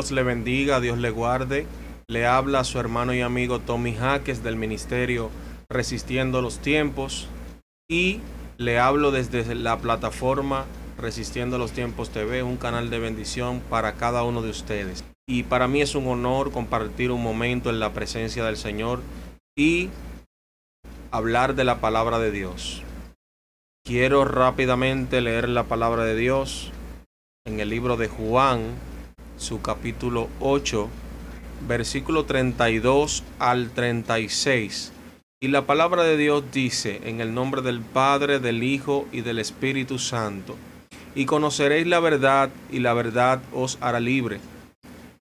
Dios le bendiga, Dios le guarde. Le habla su hermano y amigo Tommy Jaques del ministerio Resistiendo los Tiempos y le hablo desde la plataforma Resistiendo los Tiempos TV, un canal de bendición para cada uno de ustedes. Y para mí es un honor compartir un momento en la presencia del Señor y hablar de la palabra de Dios. Quiero rápidamente leer la palabra de Dios en el libro de Juan, su capítulo 8, versículo 32 al 36. Y la palabra de Dios dice, en el nombre del Padre, del Hijo y del Espíritu Santo, y conoceréis la verdad, y la verdad os hará libre.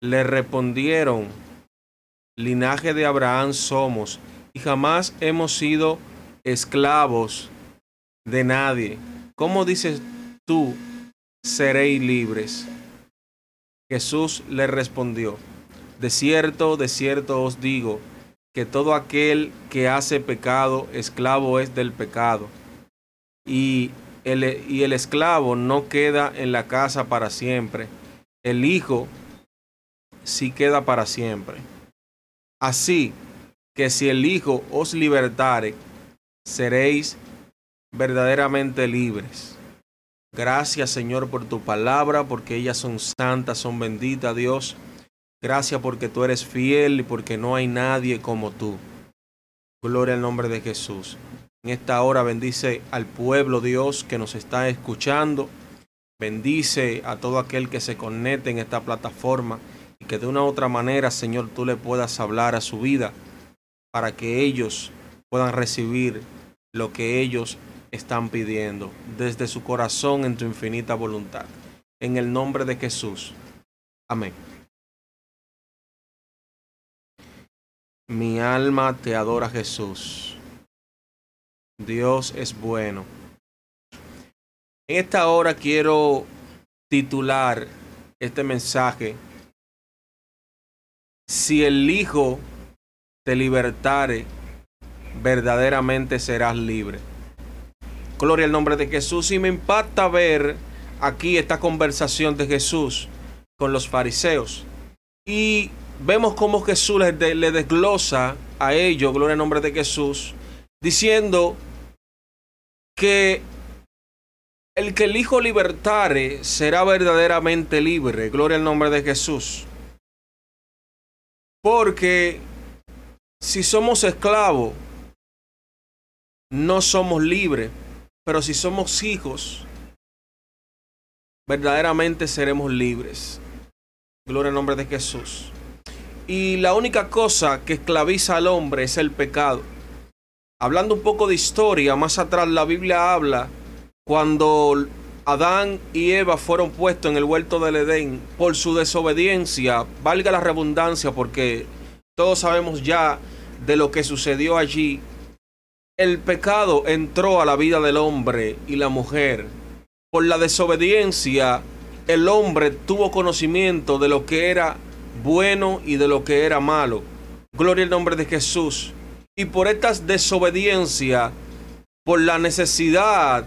Le respondieron, linaje de Abraham somos, y jamás hemos sido esclavos de nadie. ¿Cómo dices tú, seréis libres? Jesús le respondió, de cierto, de cierto os digo, que todo aquel que hace pecado, esclavo es del pecado. Y el, esclavo no queda en la casa para siempre. El Hijo sí queda para siempre. Así que si el Hijo os libertare, seréis verdaderamente libres. Gracias Señor por tu palabra, porque ellas son santas, son benditas Dios. Gracias porque tú eres fiel y porque no hay nadie como tú. Gloria al nombre de Jesús. En esta hora bendice al pueblo Dios que nos está escuchando. Bendice a todo aquel que se conecte en esta plataforma y que de una u otra manera, Señor, tú le puedas hablar a su vida para que ellos puedan recibir lo que ellos están pidiendo desde su corazón en tu infinita voluntad. En el nombre de Jesús. Amén. Mi alma te adora Jesús. Dios es bueno. En esta hora quiero titular este mensaje. Si el Hijo te libertare, verdaderamente serás libre. Gloria al nombre de Jesús. Y me impacta ver aquí esta conversación de Jesús con los fariseos. Y vemos cómo Jesús le, desglosa a ellos, gloria al nombre de Jesús, diciendo que el que el Hijo libertare será verdaderamente libre. Gloria al nombre de Jesús. Porque si somos esclavos, no somos libres. Pero si somos hijos, verdaderamente seremos libres. Gloria al nombre de Jesús. Y la única cosa que esclaviza al hombre es el pecado. Hablando un poco de historia, más atrás la Biblia habla cuando Adán y Eva fueron puestos en el huerto del Edén por su desobediencia, valga la redundancia porque todos sabemos ya de lo que sucedió allí el pecado entró a la vida del hombre y la mujer. Por la desobediencia, el hombre tuvo conocimiento de lo que era bueno y de lo que era malo. Gloria al nombre de Jesús. Y por esta desobediencia, por la necesidad,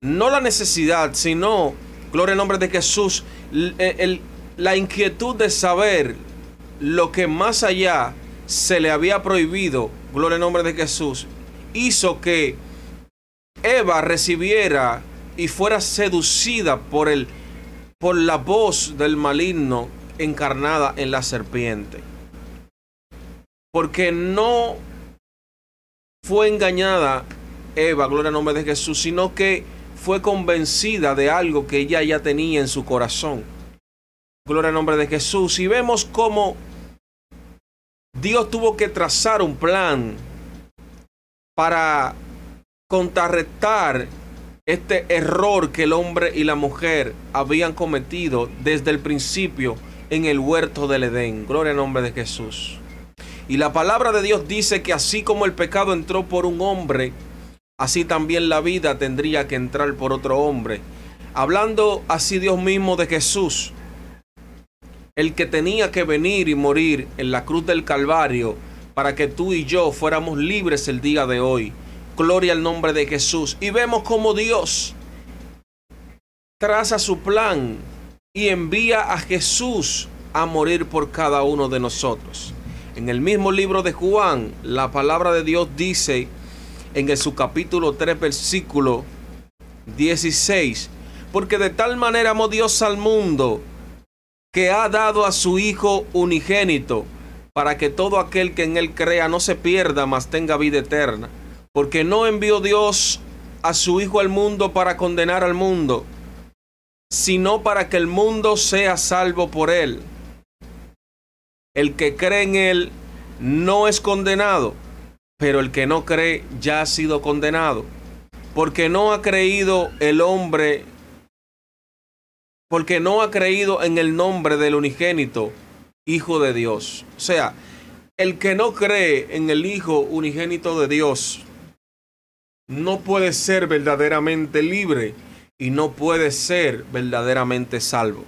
no la necesidad, sino, gloria al nombre de Jesús, la inquietud de saber lo que más allá se le había prohibido, gloria al nombre de Jesús, hizo que Eva recibiera y fuera seducida por el por la voz del maligno encarnada en la serpiente. Porque no fue engañada Eva, gloria al nombre de Jesús, sino que fue convencida de algo que ella ya tenía en su corazón. Gloria al nombre de Jesús. Y vemos cómo Dios tuvo que trazar un plan para contrarrestar este error que el hombre y la mujer habían cometido desde el principio en el huerto del Edén. Gloria al nombre de Jesús. Y la palabra de Dios dice que así como el pecado entró por un hombre, así también la vida tendría que entrar por otro hombre. Hablando así Dios mismo de Jesús, el que tenía que venir y morir en la cruz del Calvario para que tú y yo fuéramos libres el día de hoy. Gloria al nombre de Jesús. Y vemos como Dios traza su plan y envía a Jesús a morir por cada uno de nosotros. En el mismo libro de Juan, la palabra de Dios dice en su capítulo 3, versículo 16, porque de tal manera amó Dios al mundo que ha dado a su Hijo unigénito, para que todo aquel que en él crea no se pierda, mas tenga vida eterna. Porque no envió Dios a su Hijo al mundo para condenar al mundo, sino para que el mundo sea salvo por él. El que cree en él no es condenado, pero el que no cree ya ha sido condenado, porque no ha creído el hombre, porque no ha creído en el nombre del unigénito, Hijo de Dios. O sea, el que no cree en el Hijo unigénito de Dios, no puede ser verdaderamente libre y no puede ser verdaderamente salvo.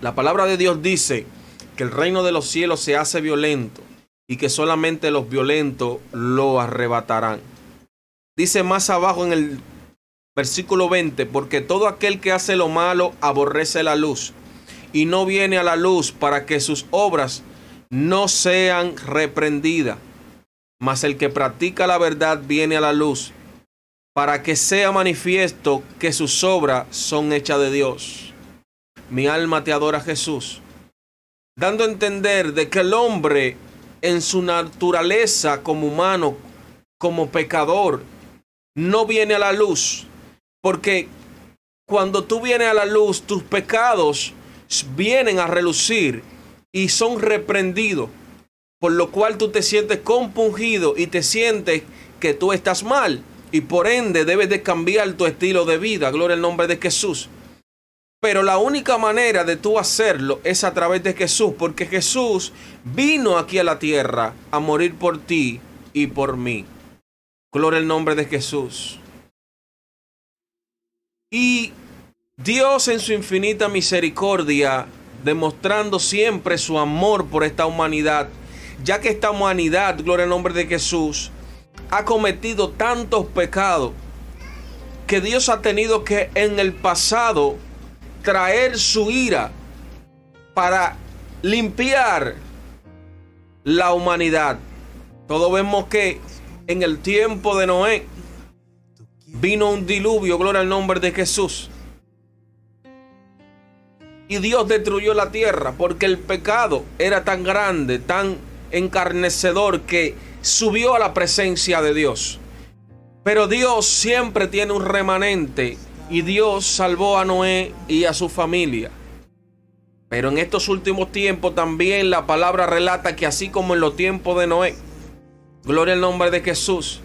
La palabra de Dios dice que el reino de los cielos se hace violento y que solamente los violentos lo arrebatarán. Dice más abajo en el versículo 20, porque todo aquel que hace lo malo aborrece la luz y no viene a la luz para que sus obras no sean reprendidas mas el que practica la verdad viene a la luz, para que sea manifiesto que sus obras son hechas de Dios. Mi alma te adora Jesús, dando a entender de que el hombre en su naturaleza como humano, como pecador, no viene a la luz, porque cuando tú vienes a la luz, tus pecados vienen a relucir y son reprendidos por lo cual tú te sientes compungido y te sientes que tú estás mal y por ende debes de cambiar tu estilo de vida, gloria al nombre de Jesús. Pero la única manera de tú hacerlo es a través de Jesús, porque Jesús vino aquí a la tierra a morir por ti y por mí. Gloria al nombre de Jesús. Y Dios en su infinita misericordia, demostrando siempre su amor por esta humanidad, ya que esta humanidad, gloria al nombre de Jesús, ha cometido tantos pecados que Dios ha tenido que en el pasado traer su ira para limpiar la humanidad. Todos vemos que en el tiempo de Noé vino un diluvio, gloria al nombre de Jesús. Y Dios destruyó la tierra porque el pecado era tan grande, tan encarnecedor que subió a la presencia de Dios. Pero Dios siempre tiene un remanente y Dios salvó a Noé y a su familia. Pero en estos últimos tiempos también la palabra relata que así como en los tiempos de Noé, gloria al nombre de Jesús,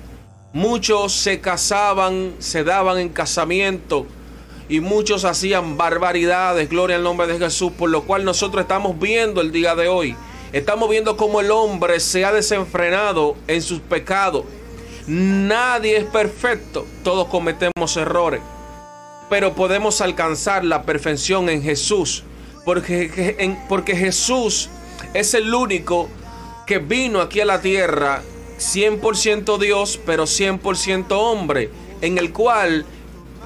muchos se casaban, se daban en casamiento y muchos hacían barbaridades, gloria al nombre de Jesús, por lo cual nosotros estamos viendo el día de hoy Estamos viendo cómo el hombre se ha desenfrenado en sus pecados. Nadie es perfecto, todos cometemos errores, pero podemos alcanzar la perfección en Jesús, porque, porque Jesús es el único que vino aquí a la tierra 100% Dios, pero 100% hombre, en el cual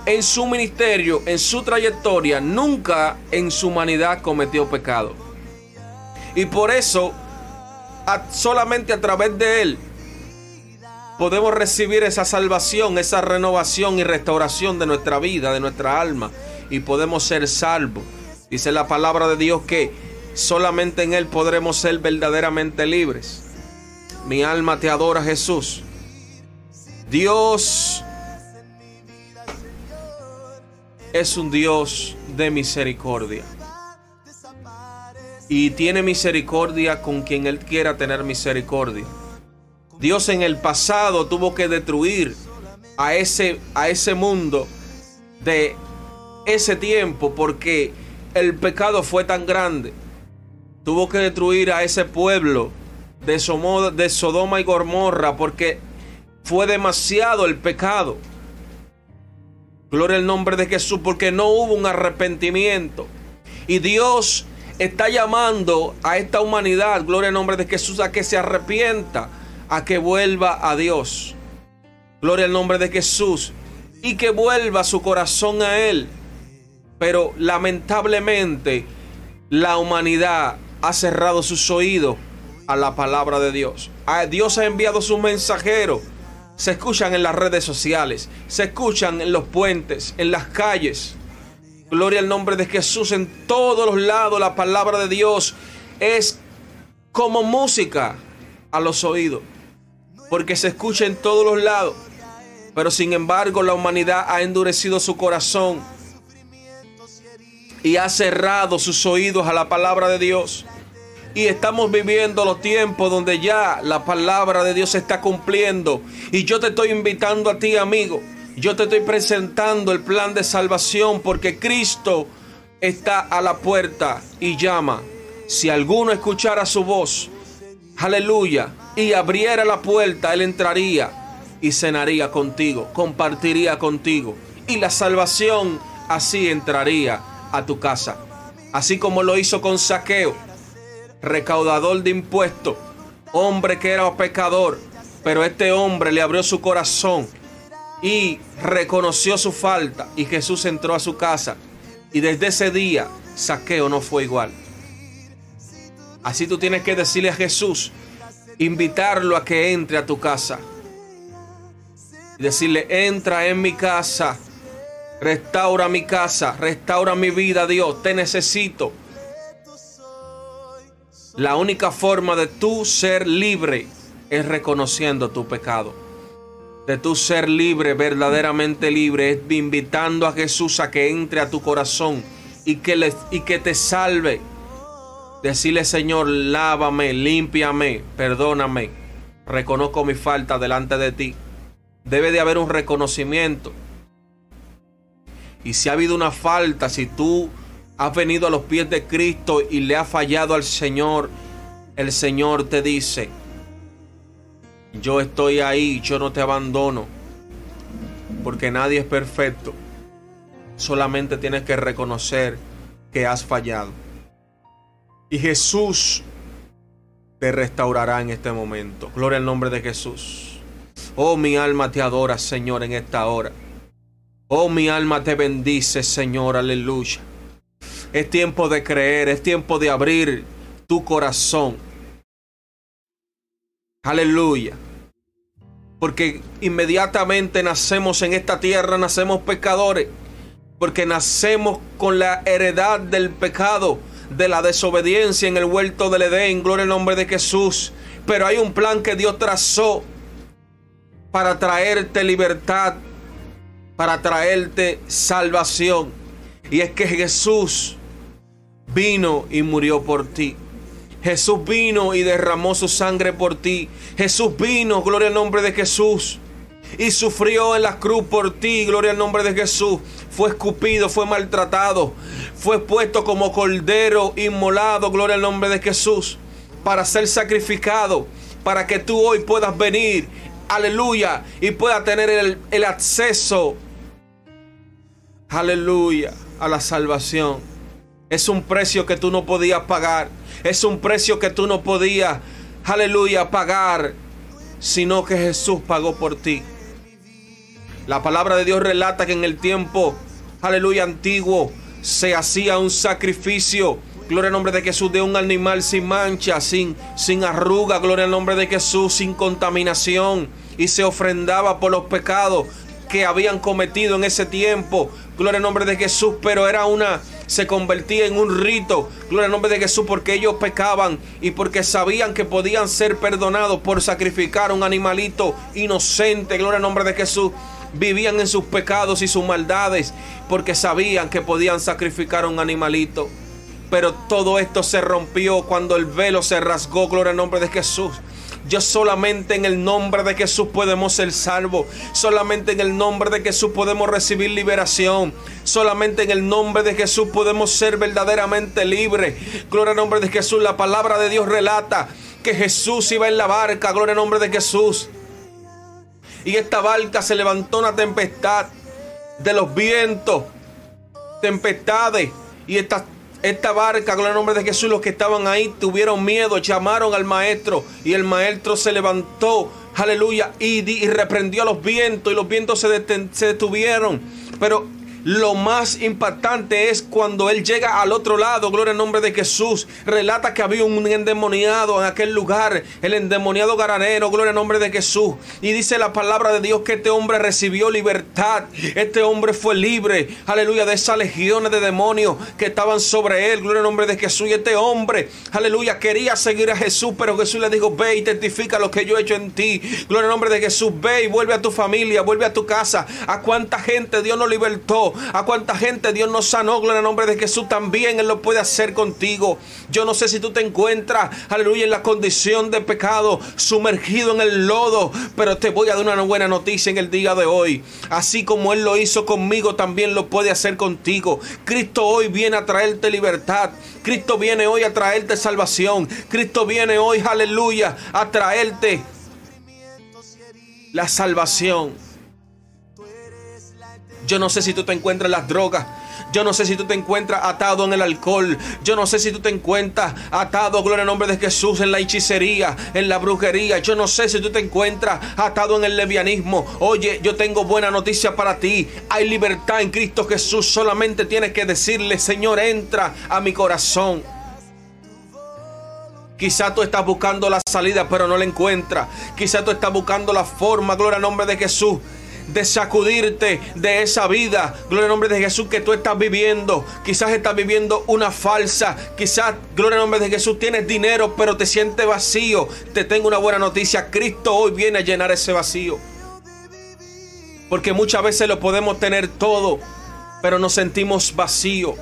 en su ministerio, en su trayectoria, nunca en su humanidad cometió pecado. Y por eso, solamente a través de Él, podemos recibir esa salvación, esa renovación y restauración de nuestra vida, de nuestra alma. Y podemos ser salvos. Dice la palabra de Dios que solamente en Él podremos ser verdaderamente libres. Mi alma te adora Jesús. Dios es un Dios de misericordia y tiene misericordia con quien Él quiera tener misericordia. Dios en el pasado tuvo que destruir a ese, a ese mundo de ese tiempo porque el pecado fue tan grande. Tuvo que destruir a ese pueblo de, Sodoma y Gomorra porque fue demasiado el pecado. Gloria al nombre de Jesús porque no hubo un arrepentimiento. Y Dios está llamando a esta humanidad, gloria al nombre de Jesús, a que se arrepienta, a que vuelva a Dios. Gloria al nombre de Jesús. Y que vuelva su corazón a Él. Pero lamentablemente la humanidad ha cerrado sus oídos a la palabra de Dios. Dios ha enviado sus mensajeros. Se escuchan en las redes sociales, se escuchan en los puentes, en las calles. Gloria al nombre de Jesús en todos los lados. La palabra de Dios es como música a los oídos, porque se escucha en todos los lados. Pero sin embargo la humanidad ha endurecido su corazón y ha cerrado sus oídos a la palabra de Dios. Y estamos viviendo los tiempos donde ya la palabra de Dios se está cumpliendo. Y yo te estoy invitando a ti, amigo. Yo te estoy presentando el plan de salvación porque Cristo está a la puerta y llama. Si alguno escuchara su voz, aleluya, y abriera la puerta, Él entraría y cenaría contigo, compartiría contigo. Y la salvación así entraría a tu casa. Así como lo hizo con Saqueo recaudador de impuestos, hombre que era pecador, pero este hombre le abrió su corazón y reconoció su falta y Jesús entró a su casa y desde ese día Saqueo no fue igual. Así tú tienes que decirle a Jesús, invitarlo a que entre a tu casa. Y decirle, entra en mi casa, restaura mi casa, restaura mi vida, Dios, te necesito. La única forma de tú ser libre es reconociendo tu pecado. De tú ser libre, verdaderamente libre, es invitando a Jesús a que entre a tu corazón y que, le, y que te salve. Decirle, Señor, lávame, límpiame, perdóname. Reconozco mi falta delante de ti. Debe de haber un reconocimiento. Y si ha habido una falta, si tú has venido a los pies de Cristo y le has fallado al Señor, el Señor te dice, yo estoy ahí, yo no te abandono, porque nadie es perfecto. Solamente tienes que reconocer que has fallado. Y Jesús te restaurará en este momento. Gloria al nombre de Jesús. Oh, mi alma te adora, Señor, en esta hora. Oh, mi alma te bendice, Señor, aleluya. Es tiempo de creer, es tiempo de abrir tu corazón. Aleluya. Porque inmediatamente nacemos en esta tierra, nacemos pecadores. Porque nacemos con la heredad del pecado, de la desobediencia en el huerto del Edén. Gloria al nombre de Jesús. Pero hay un plan que Dios trazó para traerte libertad, para traerte salvación. Y es que Jesús vino y murió por ti. Jesús vino y derramó su sangre por ti. Jesús vino, gloria al nombre de Jesús. Y sufrió en la cruz por ti, gloria al nombre de Jesús. Fue escupido, fue maltratado, fue puesto como cordero inmolado, gloria al nombre de Jesús, para ser sacrificado, para que tú hoy puedas venir, aleluya, y puedas tener el, el acceso, aleluya, a la salvación. Es un precio que tú no podías pagar. Es un precio que tú no podías, aleluya, pagar, sino que Jesús pagó por ti. La palabra de Dios relata que en el tiempo, aleluya, antiguo, se hacía un sacrificio. Gloria al nombre de Jesús de un animal sin mancha, sin, sin arruga. Gloria al nombre de Jesús, sin contaminación. Y se ofrendaba por los pecados que habían cometido en ese tiempo. Gloria al nombre de Jesús, pero era una se convertía en un rito. Gloria al nombre de Jesús porque ellos pecaban y porque sabían que podían ser perdonados por sacrificar un animalito inocente. Gloria al nombre de Jesús. Vivían en sus pecados y sus maldades porque sabían que podían sacrificar un animalito. Pero todo esto se rompió cuando el velo se rasgó. Gloria al nombre de Jesús. Yo solamente en el nombre de Jesús podemos ser salvos. Solamente en el nombre de Jesús podemos recibir liberación. Solamente en el nombre de Jesús podemos ser verdaderamente libres. Gloria al nombre de Jesús. La palabra de Dios relata que Jesús iba en la barca. Gloria al nombre de Jesús. Y esta barca se levantó una tempestad de los vientos, tempestades. Y esta esta barca, con el nombre de Jesús, los que estaban ahí tuvieron miedo, llamaron al maestro y el maestro se levantó, aleluya, y, reprendió a los vientos y los vientos se, se detuvieron. Pero lo más impactante es cuando él llega al otro lado, gloria al nombre de Jesús. Relata que había un endemoniado en aquel lugar, el endemoniado garanero, gloria al nombre de Jesús. Y dice la palabra de Dios que este hombre recibió libertad. Este hombre fue libre, aleluya, de esas legiones de demonios que estaban sobre él, gloria al nombre de Jesús. Y este hombre, aleluya, quería seguir a Jesús, pero Jesús le dijo, ve y testifica lo que yo he hecho en ti. Gloria al nombre de Jesús, ve y vuelve a tu familia, vuelve a tu casa. A cuánta gente Dios nos libertó a cuánta gente Dios nos sanó, gloria al nombre de Jesús, también Él lo puede hacer contigo. Yo no sé si tú te encuentras, aleluya, en la condición de pecado, sumergido en el lodo, pero te voy a dar una buena noticia en el día de hoy. Así como Él lo hizo conmigo, también lo puede hacer contigo. Cristo hoy viene a traerte libertad. Cristo viene hoy a traerte salvación. Cristo viene hoy, aleluya, a traerte la salvación. Yo no sé si tú te encuentras en las drogas. Yo no sé si tú te encuentras atado en el alcohol. Yo no sé si tú te encuentras atado, gloria al nombre de Jesús, en la hechicería, en la brujería. Yo no sé si tú te encuentras atado en el levianismo. Oye, yo tengo buena noticia para ti. Hay libertad en Cristo Jesús. Solamente tienes que decirle, Señor, entra a mi corazón. Quizá tú estás buscando la salida, pero no la encuentras. Quizá tú estás buscando la forma, gloria al nombre de Jesús de sacudirte de esa vida, gloria al nombre de Jesús, que tú estás viviendo. Quizás estás viviendo una falsa, quizás, gloria al nombre de Jesús, tienes dinero, pero te sientes vacío. Te tengo una buena noticia, Cristo hoy viene a llenar ese vacío. Porque muchas veces lo podemos tener todo, pero nos sentimos vacíos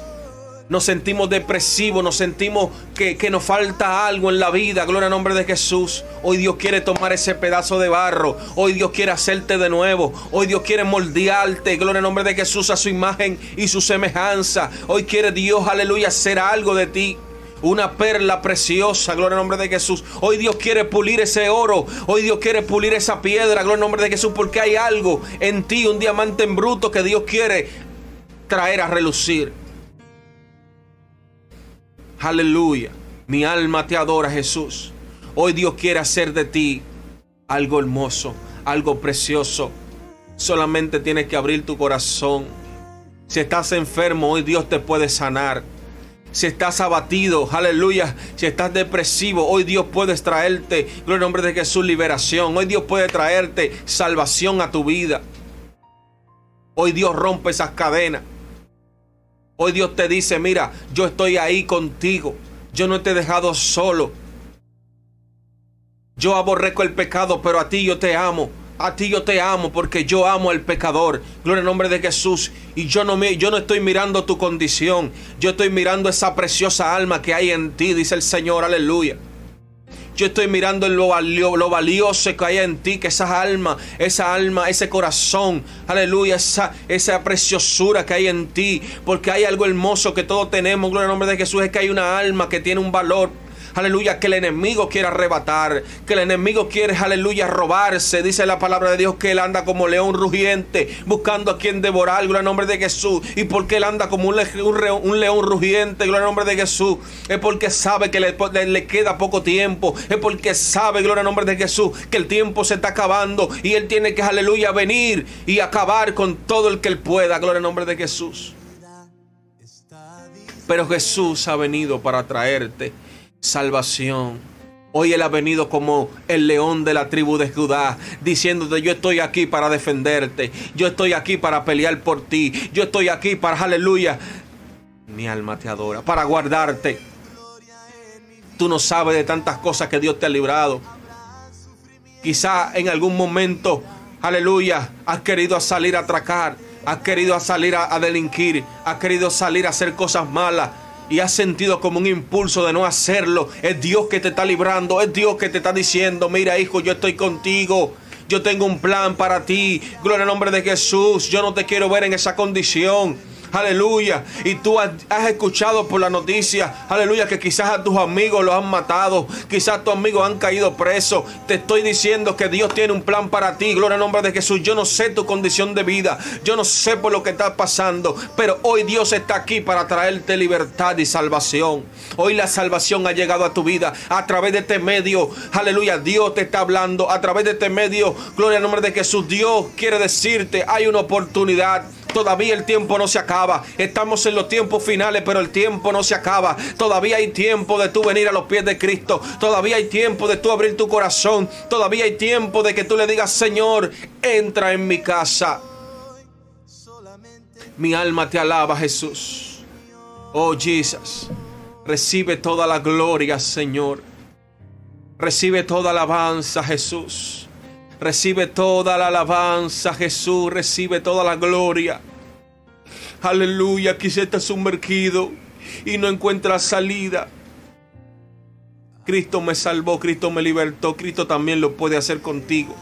nos sentimos depresivos, nos sentimos que, nos falta algo en la vida. Gloria al nombre de Jesús. Hoy Dios quiere tomar ese pedazo de barro. Hoy Dios quiere hacerte de nuevo. Hoy Dios quiere moldearte. Gloria al nombre de Jesús a su imagen y su semejanza. Hoy quiere Dios, aleluya, hacer algo de ti una perla preciosa, gloria al nombre de Jesús. Hoy Dios quiere pulir ese oro, hoy Dios quiere pulir esa piedra, gloria al nombre de Jesús, porque hay algo en ti, un diamante en bruto que Dios quiere traer a relucir. Aleluya. Mi alma te adora, Jesús. Hoy Dios quiere hacer de ti algo hermoso, algo precioso. Solamente tienes que abrir tu corazón. Si estás enfermo, hoy Dios te puede sanar. Si estás abatido, aleluya. Si estás depresivo, hoy Dios puede traerte, gloria al nombre de Jesús, liberación. Hoy Dios puede traerte salvación a tu vida. Hoy Dios rompe esas cadenas. Hoy Dios te dice, mira, yo estoy ahí contigo. Yo no te he dejado solo. Yo aborrezco el pecado, pero a ti yo te amo. A ti yo te amo porque yo amo al pecador. Gloria al nombre de Jesús. Y yo no, me, yo no estoy mirando tu condición. Yo estoy mirando esa preciosa alma que hay en ti, dice el Señor. Aleluya. Yo estoy mirando lo, lo valioso que hay en ti, que esa alma, esa alma, ese corazón, aleluya, esa, esa preciosura que hay en ti, porque hay algo hermoso que todos tenemos, gloria al nombre de Jesús, es que hay una alma que tiene un valor aleluya, que el enemigo quiere arrebatar, que el enemigo quiere, aleluya, robarse. Dice la palabra de Dios que él anda como león rugiente, buscando a quien devorar, gloria al nombre de Jesús. Y porque él anda como un, león rugiente, gloria al nombre de Jesús, es porque sabe que le, le, queda poco tiempo, es porque sabe, gloria al nombre de Jesús, que el tiempo se está acabando y él tiene que, aleluya, venir y acabar con todo el que él pueda, gloria al nombre de Jesús. Pero Jesús ha venido para traerte salvación. Hoy Él ha venido como el león de la tribu de Judá, diciéndote, yo estoy aquí para defenderte, yo estoy aquí para pelear por ti, yo estoy aquí para, aleluya, mi alma te adora, para guardarte. Tú no sabes de tantas cosas que Dios te ha librado. Quizá en algún momento, aleluya, has querido salir a atracar, has querido salir a, a delinquir, has querido salir a hacer cosas malas y has sentido como un impulso de no hacerlo, es Dios que te está librando, es Dios que te está diciendo, mira hijo, yo estoy contigo. Yo tengo un plan para ti. Gloria al nombre de Jesús. Yo no te quiero ver en esa condición. Aleluya. Y tú has, escuchado por la noticia, aleluya, que quizás a tus amigos los han matado, quizás tus amigos han caído presos. Te estoy diciendo que Dios tiene un plan para ti. Gloria al nombre de Jesús. Yo no sé tu condición de vida, yo no sé por lo que estás pasando, pero hoy Dios está aquí para traerte libertad y salvación. Hoy la salvación ha llegado a tu vida a través de este medio. Aleluya, Dios te está hablando a través de este medio. Gloria al nombre de Jesús. Dios quiere decirte, hay una oportunidad Todavía el tiempo no se acaba. Estamos en los tiempos finales, pero el tiempo no se acaba. Todavía hay tiempo de tú venir a los pies de Cristo. Todavía hay tiempo de tú abrir tu corazón. Todavía hay tiempo de que tú le digas, Señor, entra en mi casa. Mi alma te alaba, Jesús. Oh, Jesús. Recibe toda la gloria, Señor. Recibe toda alabanza, Jesús. Recibe toda la alabanza, Jesús. Recibe toda la gloria. Aleluya, se está sumergido y no encuentra salida. Cristo me salvó, Cristo me libertó, Cristo también lo puede hacer contigo.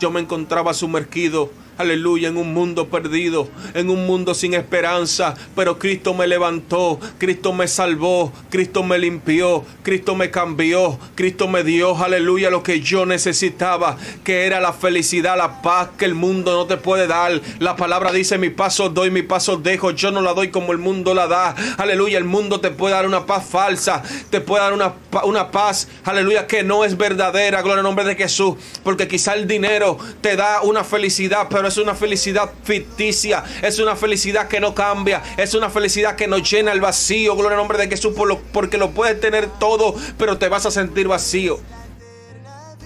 Yo me encontraba sumergido aleluya, en un mundo perdido, en un mundo sin esperanza, pero Cristo me levantó, Cristo me salvó, Cristo me limpió, Cristo me cambió, Cristo me dio, aleluya, lo que yo necesitaba, que era la felicidad, la paz que el mundo no te puede dar. La palabra dice, mi paso doy, mi paso dejo, yo no la doy como el mundo la da. Aleluya, el mundo te puede dar una paz falsa, te puede dar una, una paz, aleluya, que no es verdadera, gloria al nombre de Jesús, porque quizá el dinero te da una felicidad, pero es una felicidad ficticia, es una felicidad que no cambia, es una felicidad que no llena el vacío, gloria al nombre de Jesús, porque lo puedes tener todo, pero te vas a sentir vacío.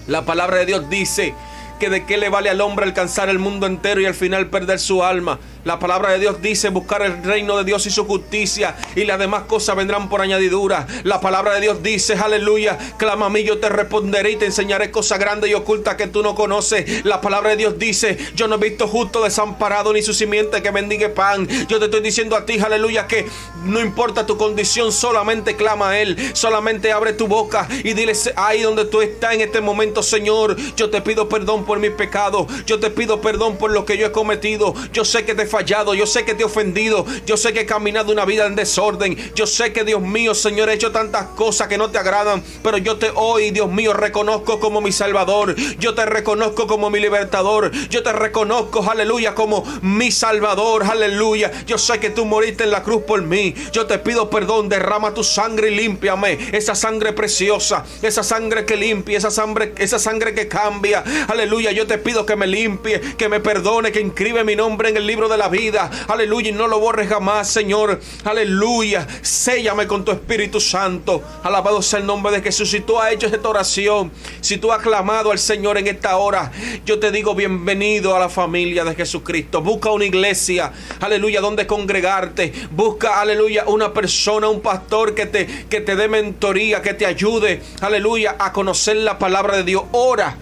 La palabra de Dios dice que de qué le vale al hombre alcanzar el mundo entero y al final perder su alma. La palabra de Dios dice buscar el reino de Dios y su justicia y las demás cosas vendrán por añadidura. La palabra de Dios dice, aleluya, clama a mí, yo te responderé y te enseñaré cosas grandes y ocultas que tú no conoces. La palabra de Dios dice, yo no he visto justo desamparado ni su simiente que bendiga pan. Yo te estoy diciendo a ti, aleluya, que no importa tu condición, solamente clama a Él, solamente abre tu boca y dile ahí donde tú estás en este momento, Señor, yo te pido perdón por mis pecados, yo te pido perdón por lo que yo he cometido. Yo sé que te fallado, yo sé que te he ofendido, yo sé que he caminado una vida en desorden, yo sé que Dios mío, Señor, he hecho tantas cosas que no te agradan, pero yo te hoy, Dios mío, reconozco como mi Salvador, yo te reconozco como mi libertador, yo te reconozco, aleluya, como mi Salvador, aleluya. Yo sé que tú moriste en la cruz por mí, yo te pido perdón, derrama tu sangre y límpiame, esa sangre preciosa, esa sangre que limpia, esa sangre, esa sangre que cambia, aleluya. Yo te pido que me limpie, que me perdone, que inscribe mi nombre en el libro de la vida. Aleluya. Y no lo borres jamás, Señor. Aleluya. Séllame con tu Espíritu Santo. Alabado sea el nombre de Jesús. Si tú has hecho esta oración, si tú has clamado al Señor en esta hora, yo te digo bienvenido a la familia de Jesucristo. Busca una iglesia, aleluya, donde congregarte. Busca, aleluya, una persona, un pastor que te, que te dé mentoría, que te ayude, aleluya, a conocer la palabra de Dios. Ora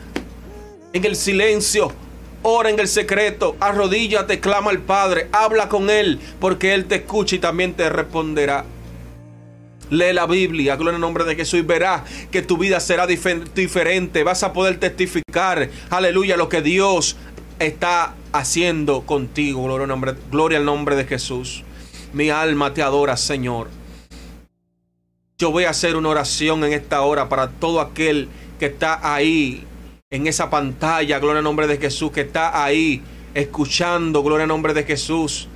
en el silencio. Ora en el secreto, arrodíllate, clama al Padre, habla con Él, porque Él te escucha y también te responderá. Lee la Biblia, gloria en nombre de Jesús y verás que tu vida será diferente. Vas a poder testificar, aleluya, lo que Dios está haciendo contigo. Gloria, nombre, gloria al nombre de Jesús. Mi alma te adora, Señor. Yo voy a hacer una oración en esta hora para todo aquel que está ahí en esa pantalla, gloria al nombre de Jesús, que está ahí escuchando, gloria al nombre de Jesús.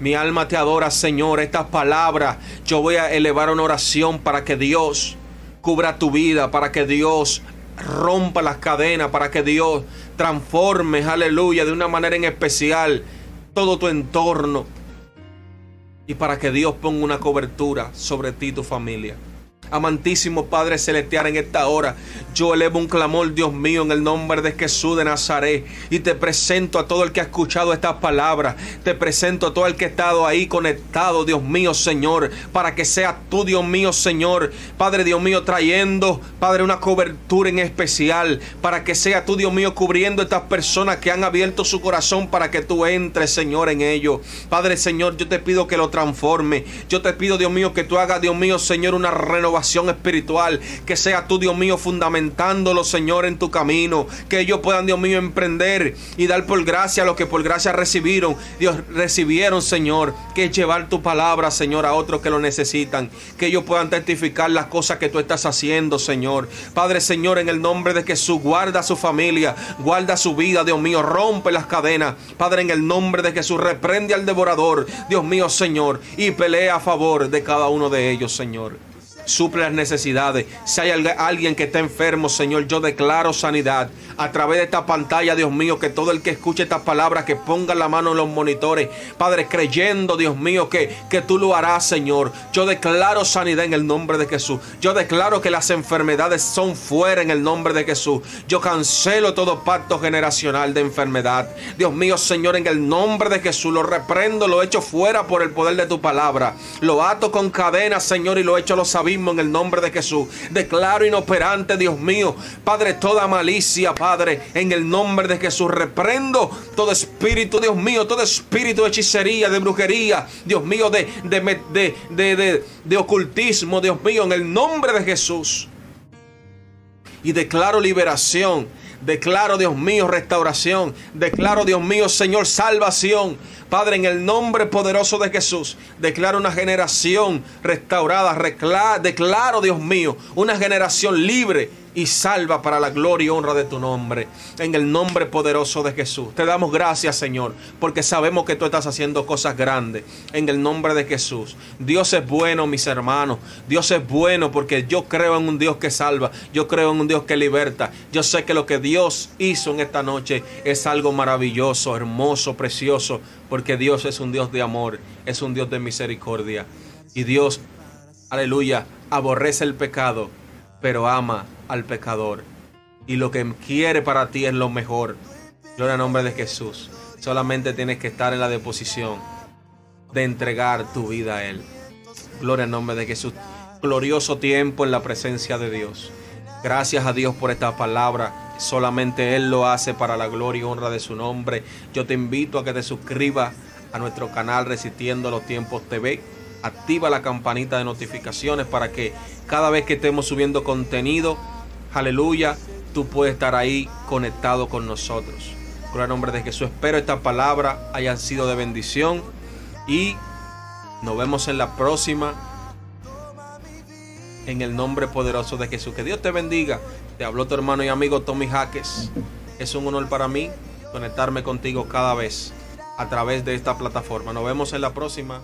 Mi alma te adora, Señor. Estas palabras, yo voy a elevar una oración para que Dios cubra tu vida, para que Dios rompa las cadenas, para que Dios transforme, aleluya, de una manera en especial todo tu entorno. Y para que Dios ponga una cobertura sobre ti y tu familia. Amantísimo Padre Celestial, en esta hora yo elevo un clamor, Dios mío, en el nombre de Jesús de Nazaret. Y te presento a todo el que ha escuchado estas palabras. Te presento a todo el que ha estado ahí conectado, Dios mío, Señor. Para que sea tú, Dios mío, Señor. Padre, Dios mío, trayendo, Padre, una cobertura en especial. Para que sea tú, Dios mío, cubriendo estas personas que han abierto su corazón para que tú entres, Señor, en ello. Padre, Señor, yo te pido que lo transforme. Yo te pido, Dios mío, que tú hagas, Dios mío, Señor, una renovación espiritual. Que sea tú, Dios mío, fundamental Señor, en tu camino. Que ellos puedan, Dios mío, emprender y dar por gracia lo que por gracia recibieron. Dios, recibieron, Señor, que es llevar tu palabra, Señor, a otros que lo necesitan. Que ellos puedan testificar las cosas que tú estás haciendo, Señor. Padre, Señor, en el nombre de Jesús, guarda a su familia, guarda su vida, Dios mío, rompe las cadenas. Padre, en el nombre de Jesús, reprende al devorador, Dios mío, Señor, y pelea a favor de cada uno de ellos, Señor. Suple las necesidades. Si hay alguien que está enfermo, Señor, yo declaro sanidad a través de esta pantalla, Dios mío, que todo el que escuche estas palabras, que ponga la mano en los monitores, Padre, creyendo, Dios mío, que, que tú lo harás, Señor. Yo declaro sanidad en el nombre de Jesús. Yo declaro que las enfermedades son fuera en el nombre de Jesús. Yo cancelo todo pacto generacional de enfermedad. Dios mío, Señor, en el nombre de Jesús, lo reprendo, lo echo fuera por el poder de tu palabra. Lo ato con cadenas, Señor, y lo echo a los en el nombre de Jesús. Declaro inoperante, Dios mío, Padre, toda malicia, Padre, en el nombre de Jesús. Reprendo todo espíritu, Dios mío, todo espíritu de hechicería, de brujería, Dios mío, de, de, de, de, ocultismo, Dios mío, en el nombre de Jesús. Y declaro liberación Declaro, Dios mío, restauración. Declaro, Dios mío, Señor, salvación. Padre, en el nombre poderoso de Jesús, declaro una generación restaurada. Declaro, Dios mío, una generación libre y salva para la gloria y honra de tu nombre. En el nombre poderoso de Jesús. Te damos gracias, Señor, porque sabemos que tú estás haciendo cosas grandes. En el nombre de Jesús. Dios es bueno, mis hermanos. Dios es bueno porque yo creo en un Dios que salva. Yo creo en un Dios que liberta. Yo sé que lo que Dios hizo en esta noche es algo maravilloso, hermoso, precioso, porque Dios es un Dios de amor, es un Dios de misericordia. Y Dios, aleluya, aborrece el pecado pero ama al pecador. Y lo que quiere para ti es lo mejor. Gloria al nombre de Jesús. Solamente tienes que estar en la deposición de entregar tu vida a Él. Gloria al nombre de Jesús. Glorioso tiempo en la presencia de Dios. Gracias a Dios por esta palabra. Solamente Él lo hace para la gloria y honra de su nombre. Yo te invito a que te suscribas a nuestro canal Resistiendo los Tiempos TV activa la campanita de notificaciones para que cada vez que estemos subiendo contenido, aleluya, tú puedes estar ahí conectado con nosotros. Con el nombre de Jesús, espero esta palabra hayan sido de bendición y nos vemos en la próxima. En el nombre poderoso de Jesús. Que Dios te bendiga. Te habló tu hermano y amigo Tommy Jaques. Es un honor para mí conectarme contigo cada vez a través de esta plataforma. Nos vemos en la próxima.